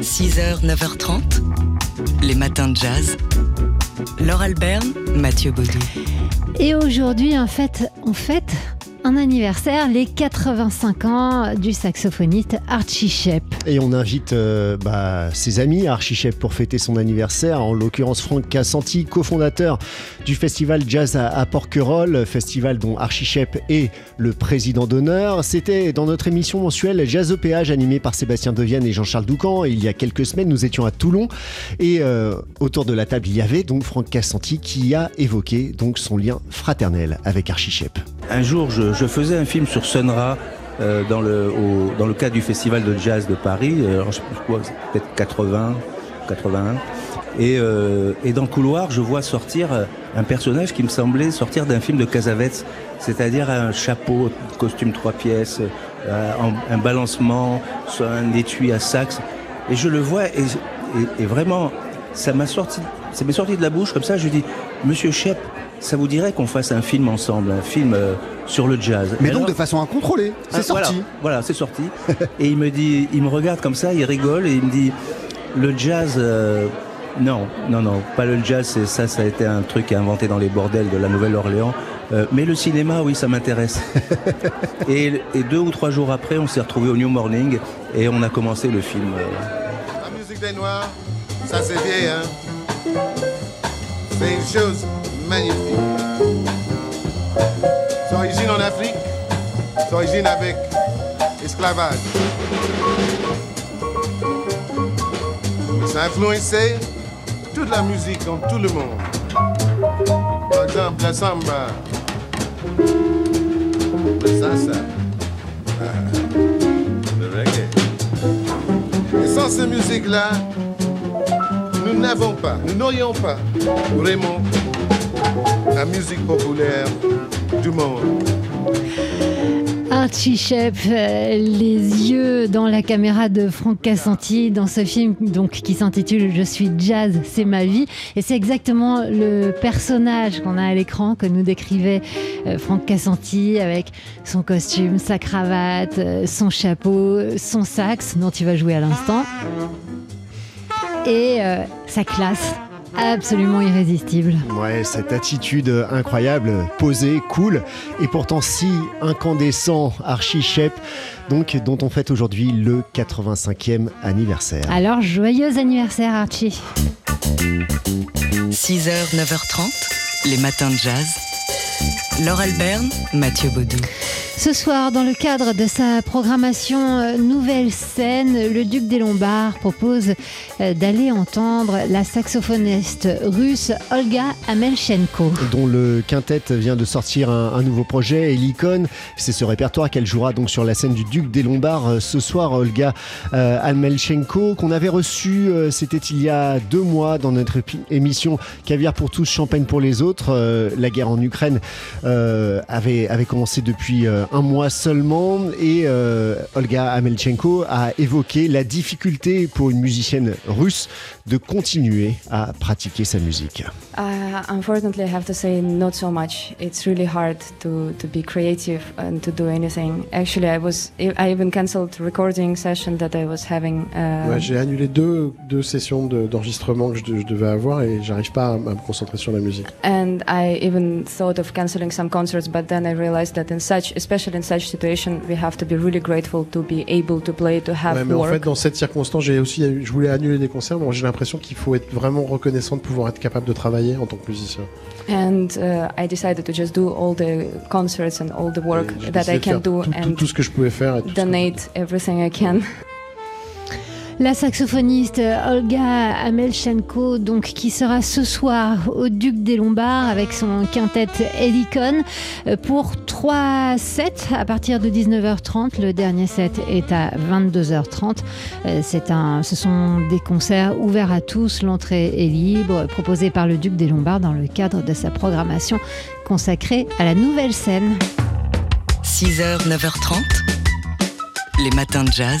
6h, 9h30, les matins de jazz. Laure Alberne, Mathieu Baudou. Et aujourd'hui, en fait, on fête anniversaire, les 85 ans du saxophoniste Archie Shepp. Et on invite euh, bah, ses amis Archie Shepp pour fêter son anniversaire, en l'occurrence Franck Cassanti, cofondateur du festival Jazz à, Porquerolles, festival dont Archie Shepp est le président d'honneur. C'était dans notre émission mensuelle Jazz au péage animée par Sébastien Devienne et Jean-Charles Doucan. Il y a quelques semaines, nous étions à Toulon et euh, autour de la table, il y avait donc Franck Cassanti qui a évoqué donc son lien fraternel avec Archie Shepp. Un jour, je, faisais un film sur Sun Ra euh, dans, le, dans le cadre du Festival de Jazz de Paris, euh, je sais plus quoi, peut-être 80, 81. Et, euh, et dans le couloir, je vois sortir euh, un personnage qui me semblait sortir d'un film de Casavets, c'est-à-dire un chapeau, costume trois pièces, euh, un, balancement, un étui à sax. Et je le vois et, et- vraiment, ça sorti, m'est sorti de la bouche comme ça. Je dis, Monsieur Shep, ça vous dirait qu'on fasse un film ensemble, un film euh, sur le jazz Mais Et donc alors- de façon incontrôlée. C'est ah, sorti. Voilà, c'est sorti. et il me dit, il me regarde comme ça, il rigole et il me dit, le jazz, euh, non, non, non, pas le jazz. Ça, ça a été un truc inventé dans les bordels de la Nouvelle-Orléans. Euh, mais le cinéma, oui, ça m'intéresse. et, et deux ou trois jours après, on s'est retrouvé au New Morning et on a commencé le film. La musique des Noirs, ça c'est vieille, hein. C'est une chose magnifique. C'est origine en Afrique, c'est origine avec esclavage. Ça a influencé toute la musique dans tout le monde. Par exemple, la samba, le salsa, ah, le reggae. Et sans ces musiques-là, nous n'avons pas, nous n'aurions pas vraiment la musique populaire du monde. Archie Shepp, euh, les yeux dans la caméra de Franck Cassanti dans ce film donc qui s'intitule Je suis jazz, c'est ma vie et c'est exactement le personnage qu'on a à l'écran que nous décrivait euh, Franck Cassanti avec son costume, sa cravate, euh, son chapeau, son sax dont il va jouer à l'instant et euh, sa classe absolument irrésistible. Ouais, cette attitude incroyable, posée, cool, et pourtant si incandescent, Archie Shepp, donc dont on fête aujourd'hui le 85e anniversaire. Alors joyeux anniversaire Archie 6h, 9h30, les matins de jazz. Laure Alberne, Mathieu Baudou. Ce soir, dans le cadre de sa programmation euh, Nouvelle scène, le Duc des Lombards propose euh, d'aller entendre la saxophoniste russe Olga Amelchenko. dont le quintet vient de sortir un, nouveau projet, Helicon. C'est ce répertoire qu'elle jouera donc sur la scène du Duc des Lombards euh, ce soir, Olga euh, Almelchenko, qu'on avait reçu, c'était il y a deux mois dans notre émission Caviar pour tous, Champagne pour les autres. La guerre en Ukraine avait, avait commencé depuis un mois seulement et euh, Olga Amelchenko a évoqué la difficulté pour une musicienne russe de continuer à pratiquer sa musique. Uh, unfortunately, I have to say not so much. It's really hard to, to be creative and to do anything. Actually, I was I even cancelled recording session that I was having. Uh, Ouais, j'ai annulé deux, deux sessions de- d'enregistrement que je, de- je devais avoir et j'arrive pas à, à me concentrer sur la musique. and I even thought of canceling some concerts, but then I realized that in such, especially in such situation, we have to be really grateful to be able to play, to have Ouais, mais en fait, dans cette circonstance, j'ai aussi, je voulais annuler des concerts, mais j'ai l'impression qu'il faut être vraiment reconnaissant de pouvoir être capable de travailler en tant que musicien. and uh, I decided to just do all the concerts and all the work that I can do tout, and tout ce que je pouvais faire. Et donate everything I can. La saxophoniste Olga Amelchenko, donc, qui sera ce soir au Duc des Lombards avec son quintet Helicon euh, pour trois sets à partir de 19h30. Le dernier set est à 22h30. Euh, C'est un, ce sont des concerts ouverts à tous. L'entrée est libre, proposée par le Duc des Lombards dans le cadre de sa programmation consacrée à la nouvelle scène. 6h, 9h30, les matins de jazz.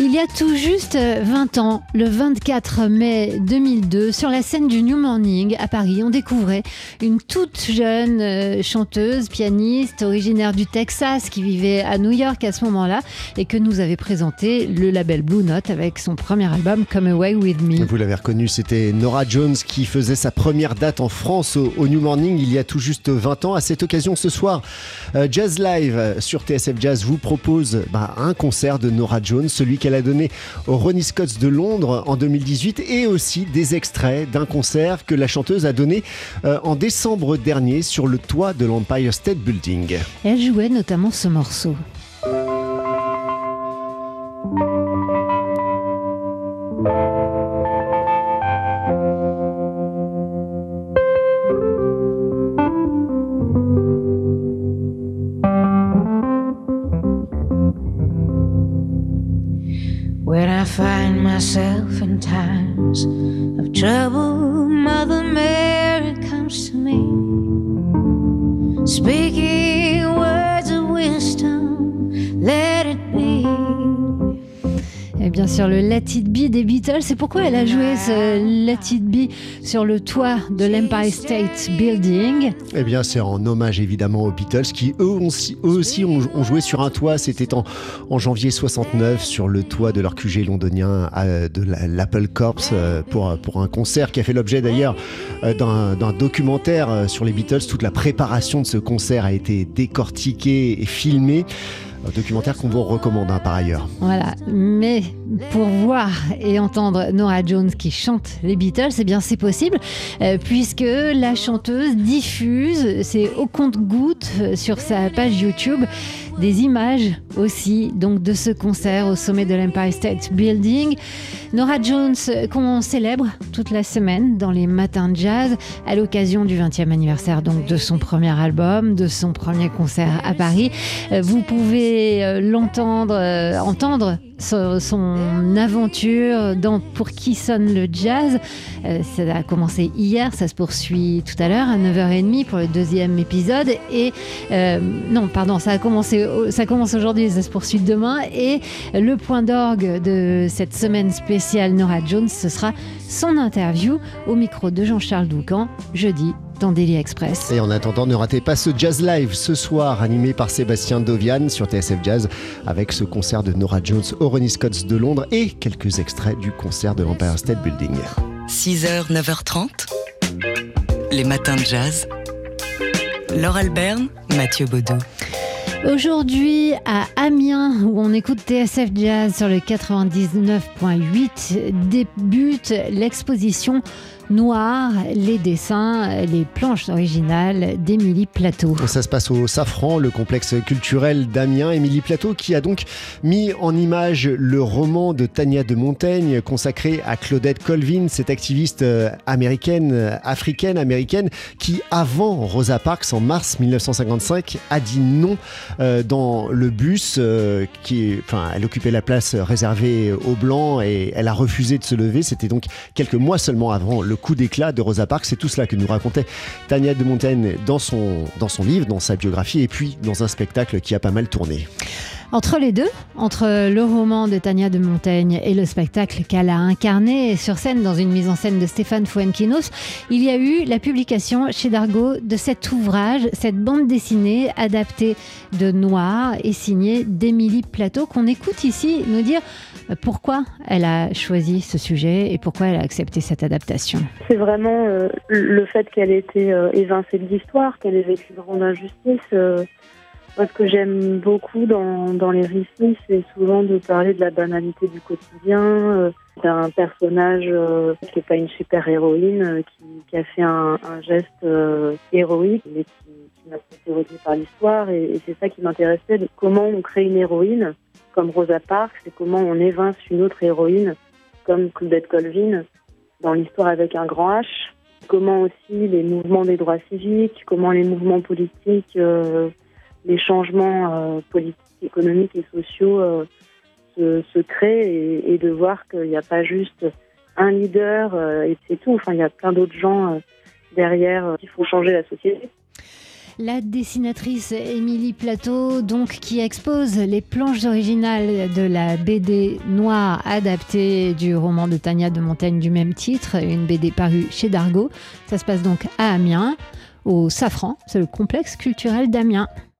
Il y a tout juste 20 ans, le 24 mai 2002, sur la scène du New Morning à Paris, on découvrait une toute jeune euh, chanteuse, pianiste, originaire du Texas, qui vivait à New York à ce moment-là et que nous avait présenté le label Blue Note avec son premier album Come Away With Me. Vous l'avez reconnu, c'était Nora Jones qui faisait sa première date en France au, New Morning il y a tout juste 20 ans. À cette occasion, ce soir, euh, Jazz Live sur TSF Jazz vous propose bah, un concert de Nora Jones, celui qu'elle a donné au Ronnie Scott's de Londres en 2018 et aussi des extraits d'un concert que la chanteuse a donné euh, en décembre dernier sur le toit de l'Empire State Building. Elle jouait notamment ce morceau. Times of trouble, Mother Mary comes to me, speaking Sûr, le Let It Be des Beatles. C'est pourquoi elle a joué ce Let It Be sur le toit de l'Empire State Building. Eh bien, c'est en hommage évidemment aux Beatles qui eux aussi, ont, joué sur un toit. C'était en, en, janvier 69 sur le toit de leur QG londonien de l'Apple Corps euh, pour, pour un concert qui a fait l'objet d'ailleurs euh, d'un documentaire euh, sur les Beatles. Toute la préparation de ce concert a été décortiquée et filmée. Un documentaire qu'on vous recommande hein, par ailleurs. Voilà, mais pour voir et entendre Nora Jones qui chante les Beatles, eh bien c'est possible, euh, puisque la chanteuse diffuse, c'est au compte-goutte euh, sur sa page YouTube, des images aussi donc de ce concert au sommet de l'Empire State Building. Nora Jones qu'on célèbre toute la semaine dans les matins de jazz à l'occasion du 20e anniversaire donc de son premier album, de son premier concert à Paris? Euh, vous pouvez euh, l'entendre, euh, entendre son, aventure dans Pour qui sonne le jazz. Ça a commencé hier, ça se poursuit tout à l'heure à 9h30 pour le deuxième épisode. Et non, pardon, ça a commencé, ça commence aujourd'hui, ça se poursuit demain. Et le point d'orgue de cette semaine spéciale Nora Jones, ce sera son interview au micro de Jean-Charles Doucan jeudi dans Daily Express. Et en attendant, ne ratez pas ce Jazz Live ce soir, animé par Sébastien Dovian sur TSF Jazz, avec ce concert de Nora Jones au Ronnie Scott's de Londres et quelques extraits du concert de l'Empire State Building. 6h, 9h30, les matins de jazz. Laure Alberne, Mathieu Baudou. Aujourd'hui à Amiens, où on écoute TSF Jazz sur le 99.8, débute l'exposition noir, les dessins, les planches originales d'Émilie Plateau. Ça se passe au Safran, le complexe culturel d'Amiens. Émilie Plateau qui a donc mis en image le roman de Tania de Montaigne consacré à Claudette Colvin, cette activiste euh, américaine, africaine, américaine, qui avant Rosa Parks en mars 1955 a dit non euh, dans le bus euh, qui, enfin, elle occupait la place réservée aux blancs et elle a refusé de se lever. C'était donc quelques mois seulement avant le coup d'éclat de Rosa Parks. C'est tout cela que nous racontait Tania de Montaigne dans son, dans son livre, dans sa biographie, et puis dans un spectacle qui a pas mal tourné. Entre les deux, entre le roman de Tania de Montaigne et le spectacle qu'elle a incarné sur scène dans une mise en scène de Stéphane Fuenquinos, il y a eu la publication chez Dargaud de cet ouvrage, cette bande dessinée adaptée de Noir et signée d'Émilie Plateau, qu'on écoute ici nous dire pourquoi elle a choisi ce sujet et pourquoi elle a accepté cette adaptation. C'est vraiment euh, le fait qu'elle ait été euh, évincée de l'histoire, qu'elle ait vécu une grande injustice. Euh, moi, ce que j'aime beaucoup dans, les récits, c'est souvent de parler de la banalité du quotidien, euh, d'un personnage euh, qui n'est pas une super-héroïne, euh, qui, a fait un, geste héroïque, mais qui, qui n'a pas été retenu par l'histoire. Et, c'est ça qui m'intéressait, comment on crée une héroïne comme Rosa Parks et comment on évince une autre héroïne comme Claudette Colvin dans l'histoire avec un grand H. Comment aussi les mouvements des droits civiques, comment les mouvements politiques les changements euh, politiques, économiques et sociaux euh, se, créent et, de voir qu'il n'y a pas juste un leader euh, et c'est tout. Enfin, il y a plein d'autres gens derrière qui font changer la société. La dessinatrice Émilie Plateau, donc, qui expose les planches originales de la BD noire adaptée du roman de Tania de Montaigne du même titre, une BD parue chez Dargaud. Ça se passe donc à Amiens, au Safran, c'est le complexe culturel d'Amiens.